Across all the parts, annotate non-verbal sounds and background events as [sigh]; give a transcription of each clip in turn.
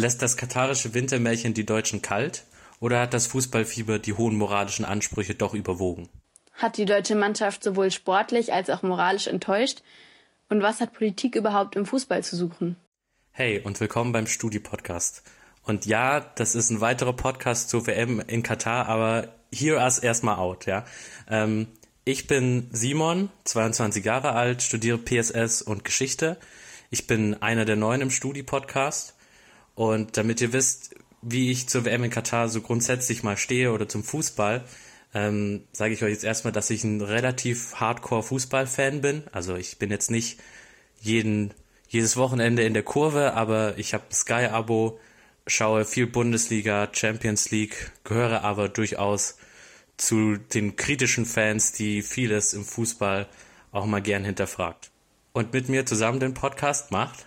Lässt das katarische Wintermärchen die Deutschen kalt oder hat das Fußballfieber die hohen moralischen Ansprüche doch überwogen? Hat die deutsche Mannschaft sowohl sportlich als auch moralisch enttäuscht? Und was hat Politik überhaupt im Fußball zu suchen? Hey und willkommen beim Studi-Podcast. Und ja, das ist ein weiterer Podcast zur WM in Katar, aber hear us erstmal out, ja. Ähm, ich bin Simon, 22 Jahre alt, studiere PSS und Geschichte. Ich bin einer der Neuen im Studi-Podcast. Und damit ihr wisst, wie ich zur WM in Katar so grundsätzlich mal stehe oder zum Fußball, ähm, sage ich euch jetzt erstmal, dass ich ein relativ Hardcore-Fußball-Fan bin. Also ich bin jetzt nicht jeden, jedes Wochenende in der Kurve, aber ich habe Sky-Abo, schaue viel Bundesliga, Champions League, gehöre aber durchaus zu den kritischen Fans, die vieles im Fußball auch mal gern hinterfragt. Und mit mir zusammen den Podcast macht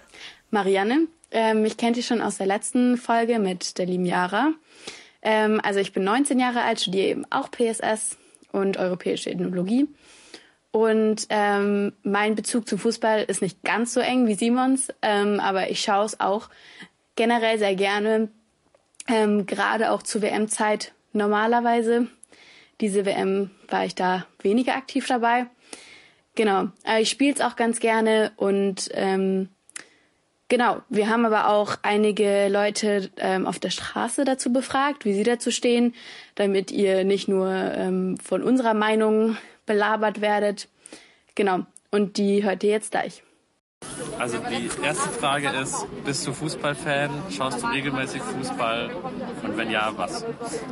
Marianne. Ähm, ich kenne dich schon aus der letzten Folge mit der lieben Jara. Ähm, also ich bin 19 Jahre alt, studiere eben auch PSS und europäische Ethnologie. Und ähm, mein Bezug zum Fußball ist nicht ganz so eng wie Simons, ähm, aber ich schaue es auch generell sehr gerne, ähm, gerade auch zur WM-Zeit normalerweise. Diese WM war ich da weniger aktiv dabei. Genau, ich spiele es auch ganz gerne und ähm, genau, wir haben aber auch einige Leute ähm, auf der Straße dazu befragt, wie sie dazu stehen, damit ihr nicht nur ähm, von unserer Meinung belabert werdet. Genau, und die hört ihr jetzt gleich. Also die erste Frage ist, bist du Fußballfan? Schaust du regelmäßig Fußball? Und wenn ja, was?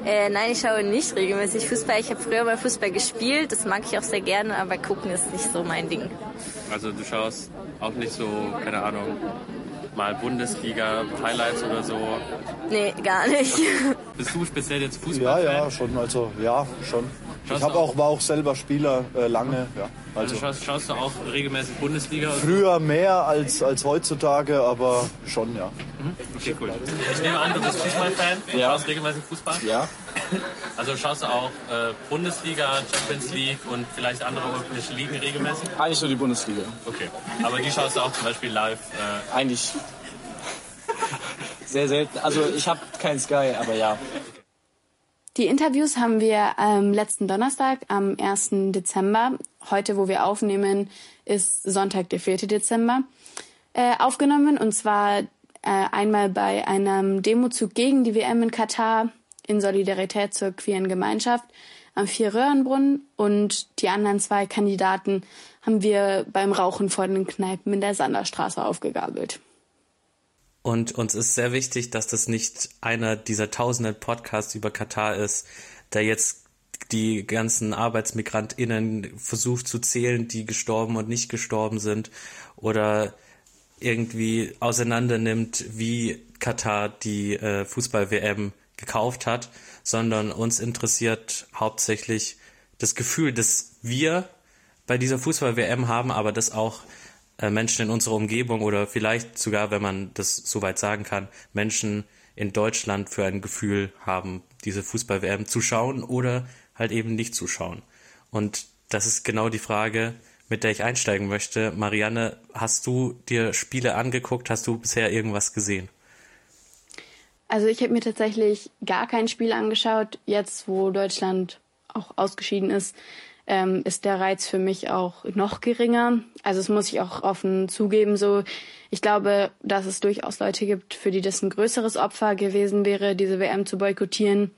Äh, nein, ich schaue nicht regelmäßig Fußball. Ich habe früher mal Fußball gespielt, das mag ich auch sehr gerne, aber gucken ist nicht so mein Ding. Also du schaust auch nicht so, keine Ahnung, mal Bundesliga, Highlights oder so? Nee, gar nicht. [laughs] Bist du speziell jetzt Fußball? Ja, ja, schon. Also ja, schon. Ich hab auch, war auch selber Spieler äh, lange. Ja. Also, also schaust, schaust, du auch regelmäßig Bundesliga? Früher mehr als, als heutzutage, aber schon, ja. Mhm. Okay, cool. Ich nehme an, du bist Fußballfan. Du ja. schaust regelmäßig Fußball? Ja. [laughs] Also schaust du auch äh, Bundesliga, Champions League und vielleicht andere europäische Ligen regelmäßig? Eigentlich nur die Bundesliga. Okay. Aber die schaust du auch zum Beispiel live? Äh Eigentlich sehr selten. Also ich habe kein Sky, aber ja. Die Interviews haben wir am letzten Donnerstag, am 1. Dezember, heute wo wir aufnehmen, ist Sonntag, der 4. Dezember, äh, aufgenommen. Und zwar äh, einmal bei einem Demozug gegen die WM in Katar in Solidarität zur queeren Gemeinschaft am Vier-Röhrenbrunnen und die anderen zwei Kandidaten haben wir beim Rauchen vor den Kneipen in der Sanderstraße aufgegabelt. Und uns ist sehr wichtig, dass das nicht einer dieser tausenden Podcasts über Katar ist, der jetzt die ganzen ArbeitsmigrantInnen versucht zu zählen, die gestorben und nicht gestorben sind oder irgendwie auseinander nimmt, wie Katar die äh, Fußball-WM gekauft hat, sondern uns interessiert hauptsächlich das Gefühl, dass wir bei dieser Fußball-WM haben, aber das auch äh, Menschen in unserer Umgebung oder vielleicht sogar, wenn man das soweit sagen kann, Menschen in Deutschland für ein Gefühl haben, diese Fußball-WM zu schauen oder halt eben nicht zu schauen. Und das ist genau die Frage, mit der ich einsteigen möchte. Marianne, hast du dir Spiele angeguckt? Hast du bisher irgendwas gesehen? Also ich habe mir tatsächlich gar kein Spiel angeschaut, jetzt wo Deutschland auch ausgeschieden ist ähm, ist der Reiz für mich auch noch geringer. Also es muss ich auch offen zugeben. So, ich glaube, dass es durchaus Leute gibt, für die das ein größeres Opfer gewesen wäre, diese WM zu boykottieren.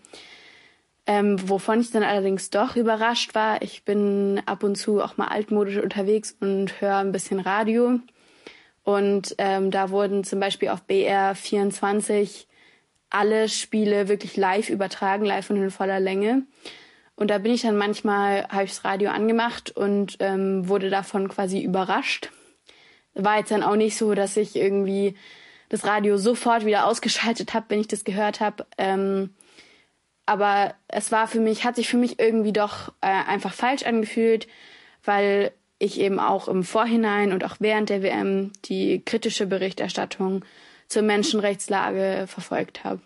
Ähm, wovon ich dann allerdings doch überrascht war. Ich bin ab und zu auch mal altmodisch unterwegs und höre ein bisschen Radio. Und ähm, da wurden zum Beispiel auf BR 24 alle Spiele wirklich live übertragen, live und in voller Länge. Und da bin ich dann manchmal, habe ich das Radio angemacht und ähm, wurde davon quasi überrascht. War jetzt dann auch nicht so, dass ich irgendwie das Radio sofort wieder ausgeschaltet habe, wenn ich das gehört habe. Ähm, aber es war für mich, hat sich für mich irgendwie doch äh, einfach falsch angefühlt, weil ich eben auch im Vorhinein und auch während der WM die kritische Berichterstattung zur Menschenrechtslage verfolgt habe.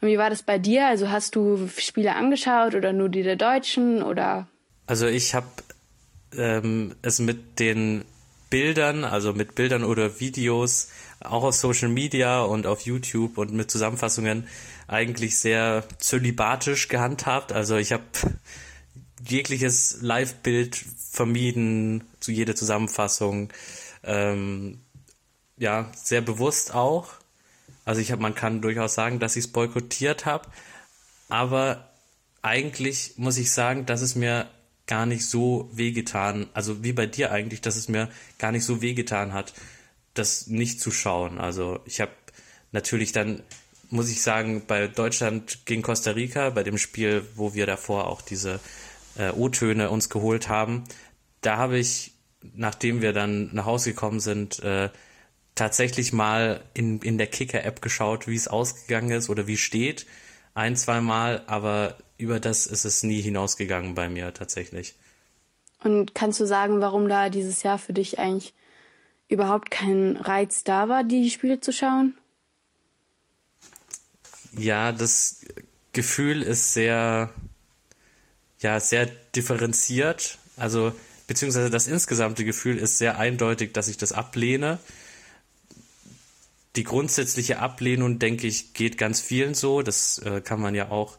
Und wie war das bei dir? Also hast du Spiele angeschaut oder nur die der Deutschen oder? Also ich habe ähm, es mit den Bildern, also mit Bildern oder Videos, auch auf Social Media und auf YouTube und mit Zusammenfassungen eigentlich sehr zölibatisch gehandhabt. Also ich habe jegliches Live-Bild vermieden, zu jeder Zusammenfassung. Ähm, ja, sehr bewusst auch. Also ich habe, man kann durchaus sagen, dass ich es boykottiert habe, aber eigentlich muss ich sagen, dass es mir gar nicht so wehgetan, also wie bei dir eigentlich, dass es mir gar nicht so wehgetan hat, das nicht zu schauen. Also ich habe natürlich dann, muss ich sagen, bei Deutschland gegen Costa Rica, bei dem Spiel, wo wir davor auch diese äh, O-Töne uns geholt haben, da habe ich, nachdem wir dann nach Hause gekommen sind, äh, tatsächlich mal in, in der Kicker-App geschaut, wie es ausgegangen ist oder wie steht. Ein, zwei Mal, aber über das ist es nie hinausgegangen bei mir tatsächlich. Und kannst du sagen, warum da dieses Jahr für dich eigentlich überhaupt kein Reiz da war, die Spiele zu schauen? Ja, das Gefühl ist sehr, ja, sehr differenziert. Also, beziehungsweise das insgesamte Gefühl ist sehr eindeutig, dass ich das ablehne die grundsätzliche Ablehnung, denke ich, geht ganz vielen so. Das äh, kann man ja auch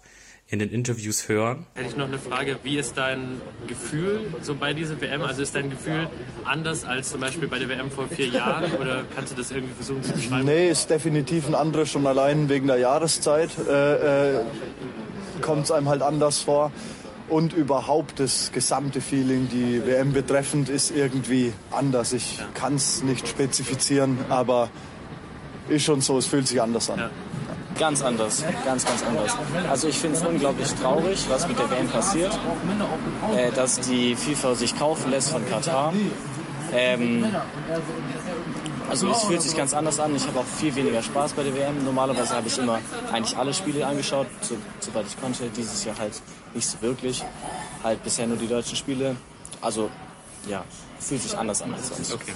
in den Interviews hören. Hätte ich noch eine Frage, wie ist dein Gefühl so bei dieser WM? Also ist dein Gefühl anders als zum Beispiel bei der WM vor vier Jahren oder kannst du das irgendwie versuchen zu beschreiben? Nee, ist definitiv ein anderes, schon allein wegen der Jahreszeit äh, äh, kommt es einem halt anders vor. Und überhaupt das gesamte Feeling, die WM betreffend, ist irgendwie anders. Ich kann es nicht spezifizieren, aber ist schon so, es fühlt sich anders an. Ja. Ganz anders, ganz, ganz anders. Also ich finde es unglaublich traurig, was mit der WM passiert, äh, dass die FIFA sich kaufen lässt von Katar. Ähm, also es fühlt sich ganz anders an. Ich habe auch viel weniger Spaß bei der WM. Normalerweise habe ich immer eigentlich alle Spiele angeschaut, so, soweit ich konnte. Dieses Jahr halt nicht so wirklich. Halt bisher nur die deutschen Spiele. Also ja, fühlt sich anders an als sonst. Okay.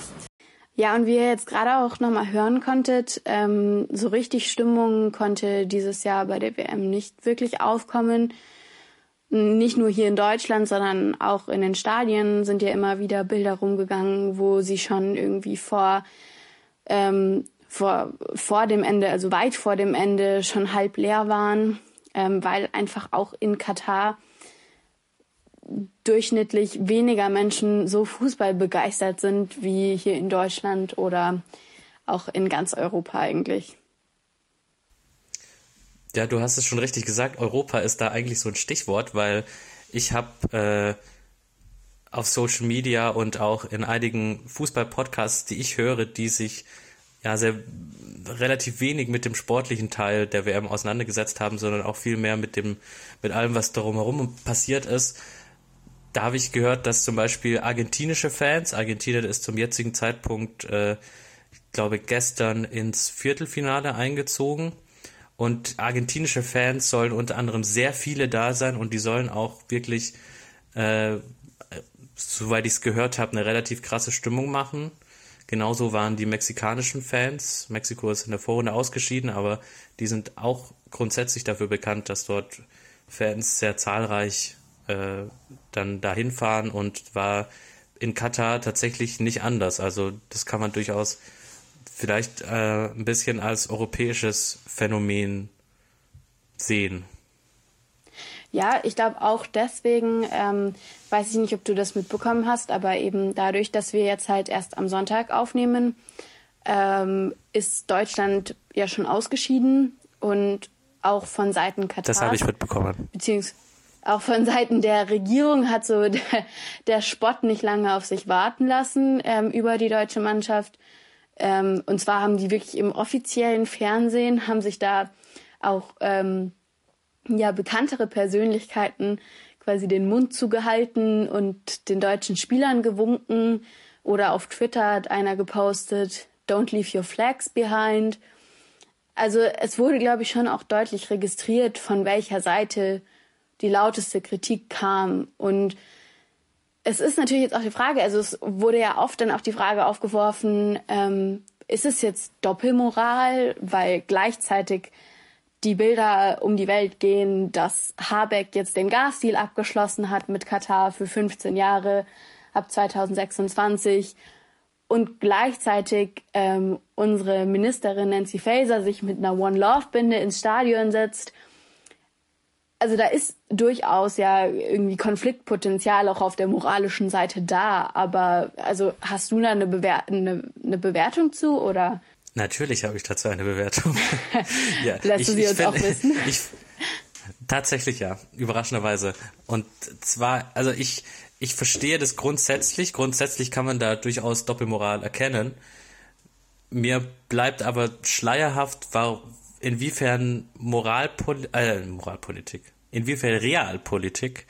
Ja, und wie ihr jetzt gerade auch nochmal hören konntet, ähm, so richtig Stimmung konnte dieses Jahr bei der WM nicht wirklich aufkommen. Nicht nur hier in Deutschland, sondern auch in den Stadien sind ja immer wieder Bilder rumgegangen, wo sie schon irgendwie vor, ähm, vor, vor dem Ende, also weit vor dem Ende schon halb leer waren, ähm, weil einfach auch in Katar durchschnittlich weniger Menschen so Fußball begeistert sind wie hier in Deutschland oder auch in ganz Europa eigentlich. Ja, du hast es schon richtig gesagt. Europa ist da eigentlich so ein Stichwort, weil ich habe äh, auf Social Media und auch in einigen Fußball-Podcasts, die ich höre, die sich ja sehr relativ wenig mit dem sportlichen Teil der WM auseinandergesetzt haben, sondern auch viel mehr mit dem mit allem, was darum herum passiert ist, da habe ich gehört, dass zum Beispiel argentinische Fans, Argentinien ist zum jetzigen Zeitpunkt, äh, ich glaube, gestern ins Viertelfinale eingezogen. Und argentinische Fans sollen unter anderem sehr viele da sein und die sollen auch wirklich, äh, soweit ich es gehört habe, eine relativ krasse Stimmung machen. Genauso waren die mexikanischen Fans. Mexiko ist in der Vorrunde ausgeschieden, aber die sind auch grundsätzlich dafür bekannt, dass dort Fans sehr zahlreich äh, dann dahin fahren und war in Katar tatsächlich nicht anders. Also das kann man durchaus vielleicht äh, ein bisschen als europäisches Phänomen sehen. Ja, ich glaube auch deswegen, ähm, weiß ich nicht, ob du das mitbekommen hast, aber eben dadurch, dass wir jetzt halt erst am Sonntag aufnehmen, ähm, ist Deutschland ja schon ausgeschieden und auch von Seiten Katar. Das habe ich mitbekommen. Beziehungsweise auch von Seiten der Regierung hat so [laughs] der, der Spott nicht lange auf sich warten lassen ähm, über die deutsche Mannschaft. Ähm, und zwar haben die wirklich im offiziellen Fernsehen, haben sich da auch ähm, ja bekanntere Persönlichkeiten quasi den Mund zugehalten und den deutschen Spielern gewunken. Oder auf Twitter hat einer gepostet, Don't leave your flags behind. Also es wurde, glaube ich, schon auch deutlich registriert, von welcher Seite die lauteste Kritik kam. Und es ist natürlich jetzt auch die Frage, also es wurde ja oft dann auch die Frage aufgeworfen, ähm, ist es jetzt Doppelmoral, weil gleichzeitig die Bilder um die Welt gehen, dass Habeck jetzt den Gasdeal abgeschlossen hat mit Katar für 15 Jahre ab 2026 und gleichzeitig ähm, unsere Ministerin Nancy Faeser sich mit einer One Love Binde ins Stadion setzt. Also da ist durchaus ja irgendwie Konfliktpotenzial auch auf der moralischen Seite da. Aber also hast du da eine, Bewer eine, eine Bewertung zu oder? Natürlich habe ich dazu eine Bewertung. [laughs] ja, ich, du sie uns find, auch wissen? [laughs] Ich, tatsächlich ja, überraschenderweise. Und zwar, also ich, ich verstehe das grundsätzlich. Grundsätzlich kann man da durchaus Doppelmoral erkennen. Mir bleibt aber schleierhaft, war, inwiefern Moralpol äh, Moralpolitik, inwiefern Realpolitik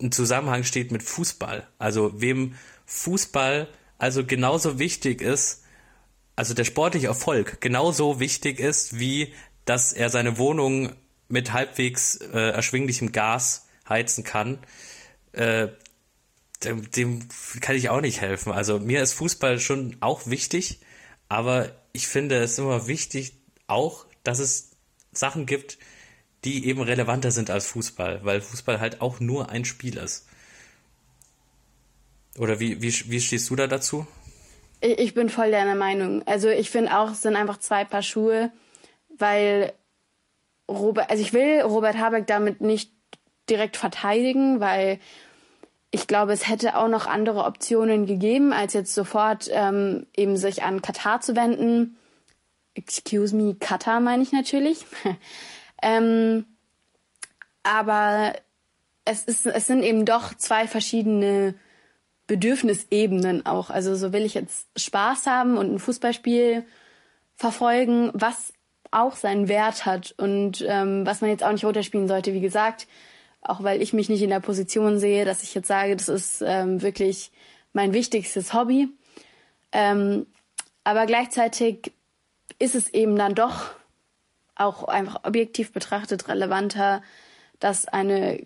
ein Zusammenhang steht mit Fußball. Also wem Fußball also genauso wichtig ist, also der sportliche Erfolg genauso wichtig ist, wie dass er seine Wohnung mit halbwegs äh, erschwinglichem Gas heizen kann äh, dem, dem kann ich auch nicht helfen. Also mir ist Fußball schon auch wichtig, aber ich finde es immer wichtig auch, dass es Sachen gibt, die eben relevanter sind als Fußball, weil Fußball halt auch nur ein Spiel ist. Oder wie, wie, wie stehst du da dazu? Ich bin voll deiner Meinung. Also ich finde auch, es sind einfach zwei Paar Schuhe, weil Robert, also ich will Robert Habeck damit nicht direkt verteidigen, weil ich glaube, es hätte auch noch andere Optionen gegeben, als jetzt sofort ähm, eben sich an Katar zu wenden. Excuse me, Katar meine ich natürlich. [laughs] ähm, aber es, ist, es sind eben doch zwei verschiedene Bedürfnisebenen auch. Also so will ich jetzt Spaß haben und ein Fußballspiel verfolgen, was auch seinen Wert hat und ähm, was man jetzt auch nicht runterspielen sollte. Wie gesagt, auch weil ich mich nicht in der Position sehe, dass ich jetzt sage, das ist ähm, wirklich mein wichtigstes Hobby. Ähm, aber gleichzeitig ist es eben dann doch auch einfach objektiv betrachtet relevanter, dass eine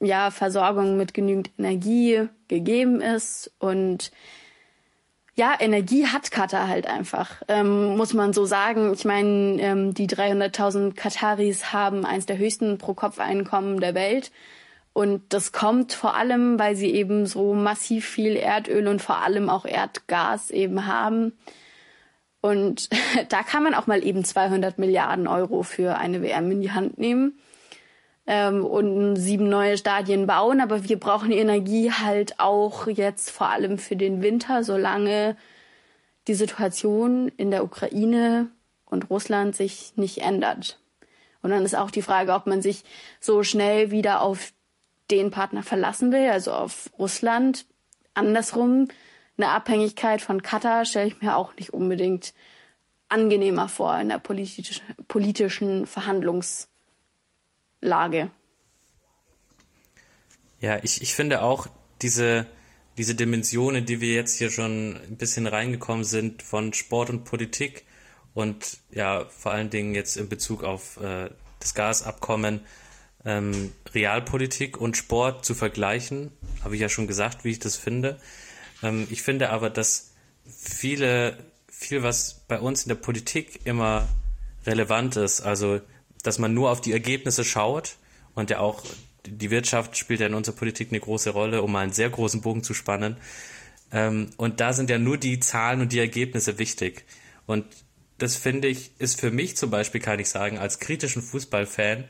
ja, Versorgung mit genügend Energie gegeben ist und ja, Energie hat Katar halt einfach, ähm, muss man so sagen. Ich meine, ähm, die 300.000 Kataris haben eins der höchsten Pro-Kopf-Einkommen der Welt. Und das kommt vor allem, weil sie eben so massiv viel Erdöl und vor allem auch Erdgas eben haben. Und [laughs] da kann man auch mal eben 200 Milliarden Euro für eine WM in die Hand nehmen ähm, und sieben neue Stadien bauen. Aber wir brauchen Energie halt auch jetzt vor allem für den Winter, solange die Situation in der Ukraine und Russland sich nicht ändert. Und dann ist auch die Frage, ob man sich so schnell wieder auf den Partner verlassen will, also auf Russland. Andersrum, eine Abhängigkeit von Katar stelle ich mir auch nicht unbedingt angenehmer vor in der politisch, politischen Verhandlungs- Lage. Ja, ich, ich finde auch diese, diese Dimensionen, die wir jetzt hier schon ein bisschen reingekommen sind von Sport und Politik und ja, vor allen Dingen jetzt in Bezug auf äh, das Gasabkommen, ähm, Realpolitik und Sport zu vergleichen, habe ich ja schon gesagt, wie ich das finde. Ähm, ich finde aber, dass viele, viel was bei uns in der Politik immer relevant ist, also dass man nur auf die Ergebnisse schaut und ja auch die Wirtschaft spielt ja in unserer Politik eine große Rolle, um mal einen sehr großen Bogen zu spannen. Ähm, und da sind ja nur die Zahlen und die Ergebnisse wichtig. Und das finde ich, ist für mich zum Beispiel, kann ich sagen, als kritischen Fußballfan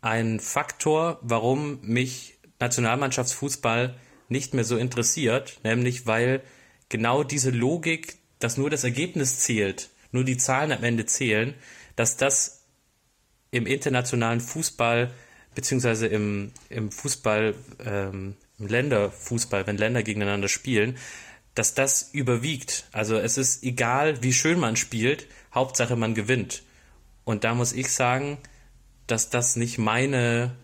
ein Faktor, warum mich Nationalmannschaftsfußball nicht mehr so interessiert, nämlich weil genau diese Logik, dass nur das Ergebnis zählt, nur die Zahlen am Ende zählen, dass das im internationalen Fußball beziehungsweise im, im Fußball, ähm, im Länderfußball, wenn Länder gegeneinander spielen, dass das überwiegt. Also es ist egal, wie schön man spielt, Hauptsache man gewinnt. Und da muss ich sagen, dass das nicht meine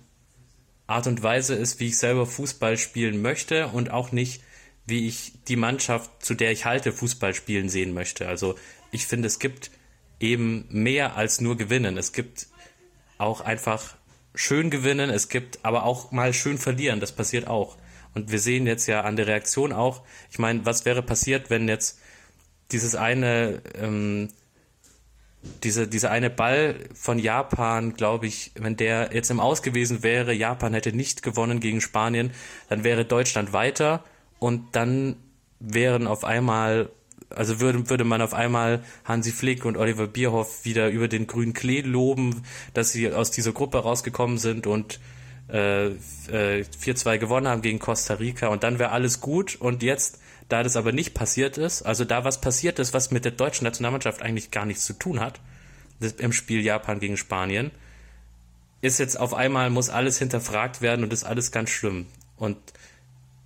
Art und Weise ist, wie ich selber Fußball spielen möchte und auch nicht, wie ich die Mannschaft, zu der ich halte, Fußball spielen sehen möchte. Also ich finde, es gibt eben mehr als nur gewinnen. Es gibt auch einfach schön gewinnen, es gibt aber auch mal schön verlieren, das passiert auch. Und wir sehen jetzt ja an der Reaktion auch, ich meine, was wäre passiert, wenn jetzt dieses eine, ähm, diese, dieser eine Ball von Japan, glaube ich, wenn der jetzt im Aus gewesen wäre, Japan hätte nicht gewonnen gegen Spanien, dann wäre Deutschland weiter und dann wären auf einmal, also würde, würde man auf einmal Hansi Flick und Oliver Bierhoff wieder über den grünen Klee loben, dass sie aus dieser Gruppe rausgekommen sind und äh, äh, 4-2 gewonnen haben gegen Costa Rica und dann wäre alles gut und jetzt, da das aber nicht passiert ist, also da was passiert ist, was mit der deutschen Nationalmannschaft eigentlich gar nichts zu tun hat, im Spiel Japan gegen Spanien, ist jetzt auf einmal, muss alles hinterfragt werden und ist alles ganz schlimm. Und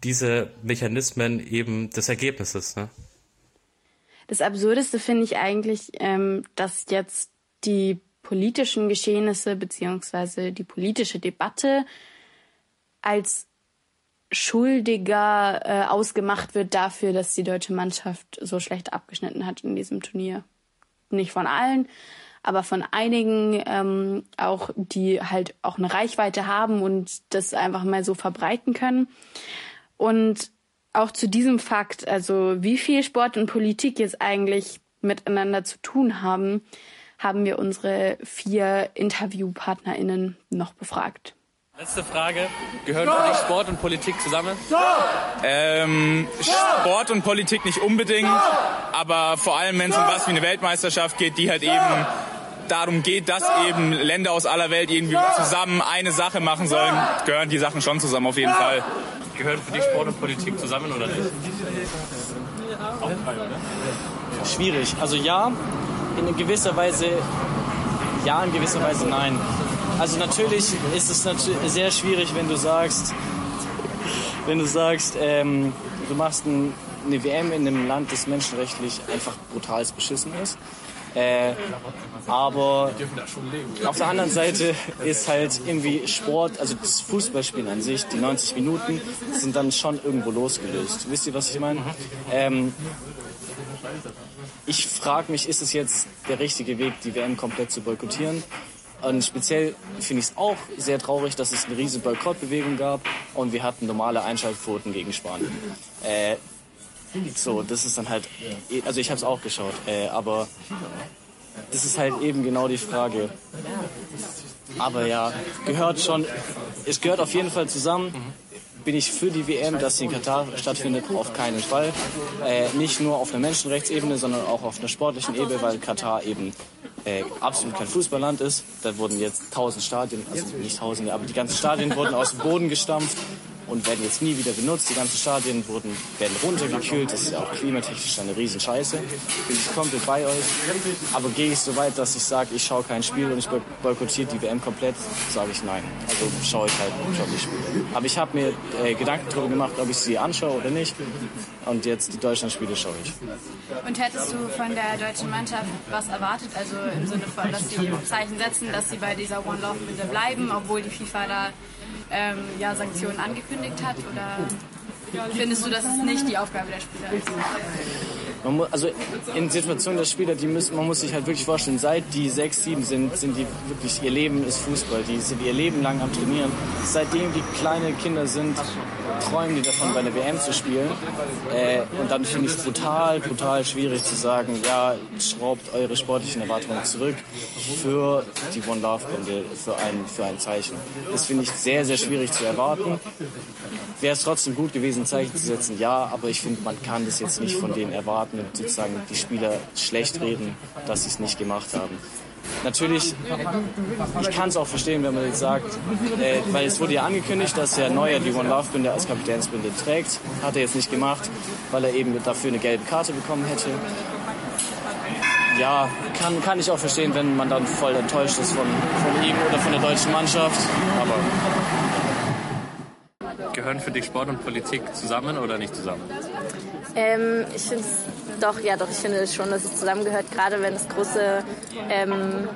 diese Mechanismen eben des Ergebnisses. Ne? Das Absurdeste finde ich eigentlich, ähm, dass jetzt die politischen Geschehnisse beziehungsweise die politische Debatte als Schuldiger äh, ausgemacht wird dafür, dass die deutsche Mannschaft so schlecht abgeschnitten hat in diesem Turnier. Nicht von allen, aber von einigen ähm, auch, die halt auch eine Reichweite haben und das einfach mal so verbreiten können. Und auch zu diesem Fakt, also wie viel Sport und Politik jetzt eigentlich miteinander zu tun haben, haben wir unsere vier InterviewpartnerInnen noch befragt. Letzte Frage. Gehören für dich Sport und Politik zusammen? Ähm, Sport und Politik nicht unbedingt, aber vor allem, wenn es um was wie eine Weltmeisterschaft geht, die halt eben darum geht, dass eben Länder aus aller Welt irgendwie zusammen eine Sache machen sollen, gehören die Sachen schon zusammen auf jeden Fall. Gehören für dich Sport und Politik zusammen oder nicht? Auch drei, oder? Schwierig. Also ja, in gewisser Weise ja, in gewisser Weise nein. Also natürlich ist es sehr schwierig, wenn du sagst, wenn du sagst, ähm, du machst ein, eine WM in einem Land, das menschenrechtlich einfach brutal beschissen ist. Äh, aber auf der anderen Seite ist halt irgendwie Sport, also das Fußballspielen an sich, die 90 Minuten, sind dann schon irgendwo losgelöst. Wisst ihr, was ich meine? Ähm, ich frage mich, ist es jetzt der richtige Weg, die WM komplett zu boykottieren? Und speziell finde ich es auch sehr traurig, dass es eine riesige Boykottbewegung gab und wir hatten normale Einschaltquoten gegen Spanien. Äh, so, das ist dann halt, also ich habe es auch geschaut, äh, aber das ist halt eben genau die Frage. Aber ja, gehört schon, es gehört auf jeden Fall zusammen bin ich für die WM, dass sie in Katar stattfindet, auf keinen Fall. Äh, nicht nur auf einer Menschenrechtsebene, sondern auch auf einer sportlichen Ebene, weil Katar eben äh, absolut kein Fußballland ist. Da wurden jetzt tausend Stadien, also nicht tausende, aber die ganzen Stadien wurden aus dem Boden gestampft und werden jetzt nie wieder benutzt. Die ganzen Stadien wurden, werden runtergekühlt. Das ist ja auch klimatechnisch eine Riesenscheiße. Bin ich komplett bei euch. Aber gehe ich so weit, dass ich sage, ich schaue kein Spiel und ich boykottiere die WM komplett, sage ich nein. Also schaue ich halt schon die Spiele. Aber ich habe mir äh, Gedanken darüber gemacht, ob ich sie anschaue oder nicht. Und jetzt die Deutschlandspiele schaue ich. Und hättest du von der deutschen Mannschaft was erwartet? Also im Sinne von, dass sie Zeichen setzen, dass sie bei dieser One Love Bitte bleiben, obwohl die FIFA da ähm, ja, Sanktionen angekündigt hat? Oder findest du, dass es nicht die Aufgabe der Spieler ist? Muss, also in Situationen der Spieler, die müssen, man muss sich halt wirklich vorstellen, seit die sechs, sieben sind, sind die wirklich, ihr Leben ist Fußball. Die sind ihr Leben lang am Trainieren. Seitdem die kleine Kinder sind, träumen die davon, bei der WM zu spielen. Äh, und dann finde ich es brutal, brutal schwierig zu sagen, ja, schraubt eure sportlichen Erwartungen zurück für die One Love Bände, für ein, für ein Zeichen. Das finde ich sehr, sehr schwierig zu erwarten. Wäre es trotzdem gut gewesen, ein zu setzen, ja, aber ich finde, man kann das jetzt nicht von denen erwarten und sozusagen die Spieler schlecht reden, dass sie es nicht gemacht haben. Natürlich, ich kann es auch verstehen, wenn man jetzt sagt, äh, weil es wurde ja angekündigt, dass Herr Neuer die One Love Binde als Kapitänsbinde trägt. Hat er jetzt nicht gemacht, weil er eben dafür eine gelbe Karte bekommen hätte. Ja, kann, kann ich auch verstehen, wenn man dann voll enttäuscht ist von, von ihm oder von der deutschen Mannschaft. Aber Gehören für dich Sport und Politik zusammen oder nicht zusammen? Ähm, ich finde es doch, ja doch, ich finde schon, dass es zusammengehört. Gerade wenn es große ähm,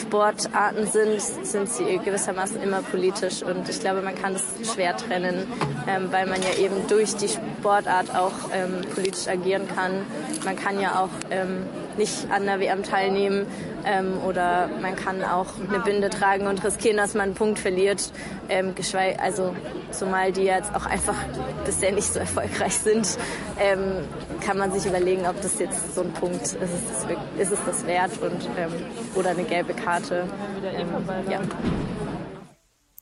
Sportarten sind, sind sie gewissermaßen immer politisch und ich glaube, man kann es schwer trennen, ähm, weil man ja eben durch die Sportart auch ähm, politisch agieren kann. Man kann ja auch ähm, nicht an der WM teilnehmen ähm, oder man kann auch eine Binde tragen und riskieren, dass man einen Punkt verliert. Ähm, also zumal die jetzt auch einfach [laughs] bisher nicht so erfolgreich sind, ähm, kann man sich überlegen, ob das jetzt so ein Punkt ist, ist es, ist es das wert und ähm, oder eine gelbe Karte. Ähm, ja.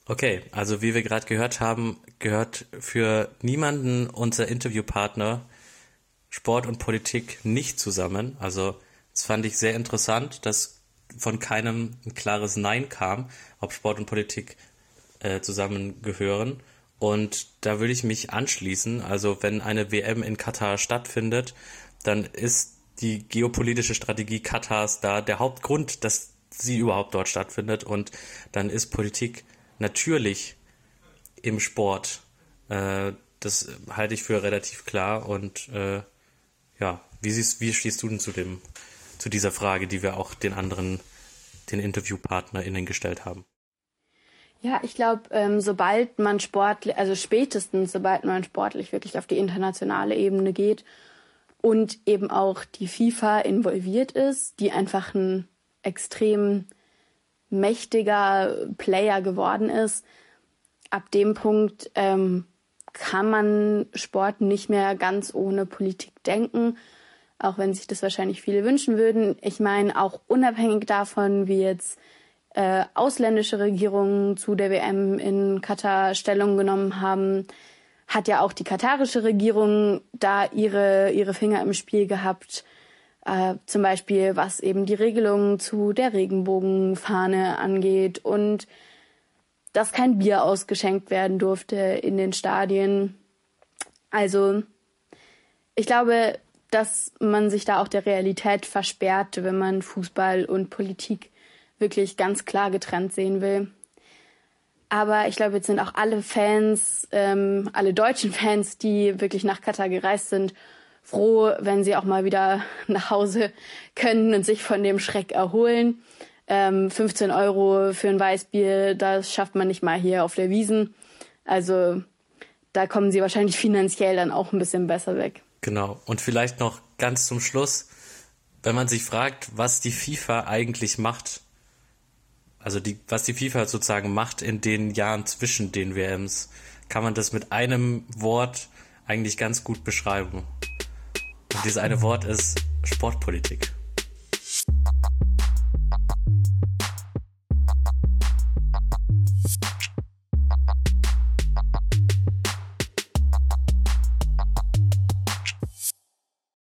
Okay, also wie wir gerade gehört haben, gehört für niemanden unser Interviewpartner Sport und Politik nicht zusammen. Also das fand ich sehr interessant, dass von keinem ein klares Nein kam, ob Sport und Politik äh, zusammengehören. Und da würde ich mich anschließen. Also wenn eine WM in Katar stattfindet, dann ist die geopolitische Strategie Katars da der Hauptgrund, dass sie überhaupt dort stattfindet. Und dann ist Politik natürlich im Sport. Äh, das halte ich für relativ klar. Und äh, ja, wie, siehst, wie stehst du denn zu dem, zu dieser Frage, die wir auch den anderen, den InterviewpartnerInnen gestellt haben? Ja, ich glaube, ähm, sobald man sportlich, also spätestens sobald man sportlich wirklich auf die internationale Ebene geht und eben auch die FIFA involviert ist, die einfach ein extrem mächtiger Player geworden ist, ab dem Punkt ähm, kann man Sport nicht mehr ganz ohne Politik denken, auch wenn sich das wahrscheinlich viele wünschen würden. Ich meine, auch unabhängig davon, wie jetzt äh, ausländische Regierungen zu der WM in Katar Stellung genommen haben, hat ja auch die katarische Regierung da ihre, ihre Finger im Spiel gehabt. Äh, zum Beispiel was eben die Regelungen zu der Regenbogenfahne angeht und dass kein Bier ausgeschenkt werden durfte in den Stadien. Also ich glaube, dass man sich da auch der Realität versperrt, wenn man Fußball und Politik wirklich ganz klar getrennt sehen will. Aber ich glaube, jetzt sind auch alle Fans, ähm, alle deutschen [laughs] Fans, die wirklich nach Katar gereist sind, froh, wenn sie auch mal wieder nach Hause können und sich von dem Schreck erholen. Ähm, 15 Euro für ein Weißbier, das schafft man nicht mal hier auf der Wiesen. Also da kommen sie wahrscheinlich [laughs] finanziell dann auch ein bisschen besser weg. Genau. Und vielleicht noch ganz zum Schluss, wenn man sich fragt, was die FIFA eigentlich macht, also die, was die FIFA sozusagen macht in den Jahren zwischen den WMs, kann man das mit einem Wort eigentlich ganz gut beschreiben. Und dieses eine Wort ist Sportpolitik.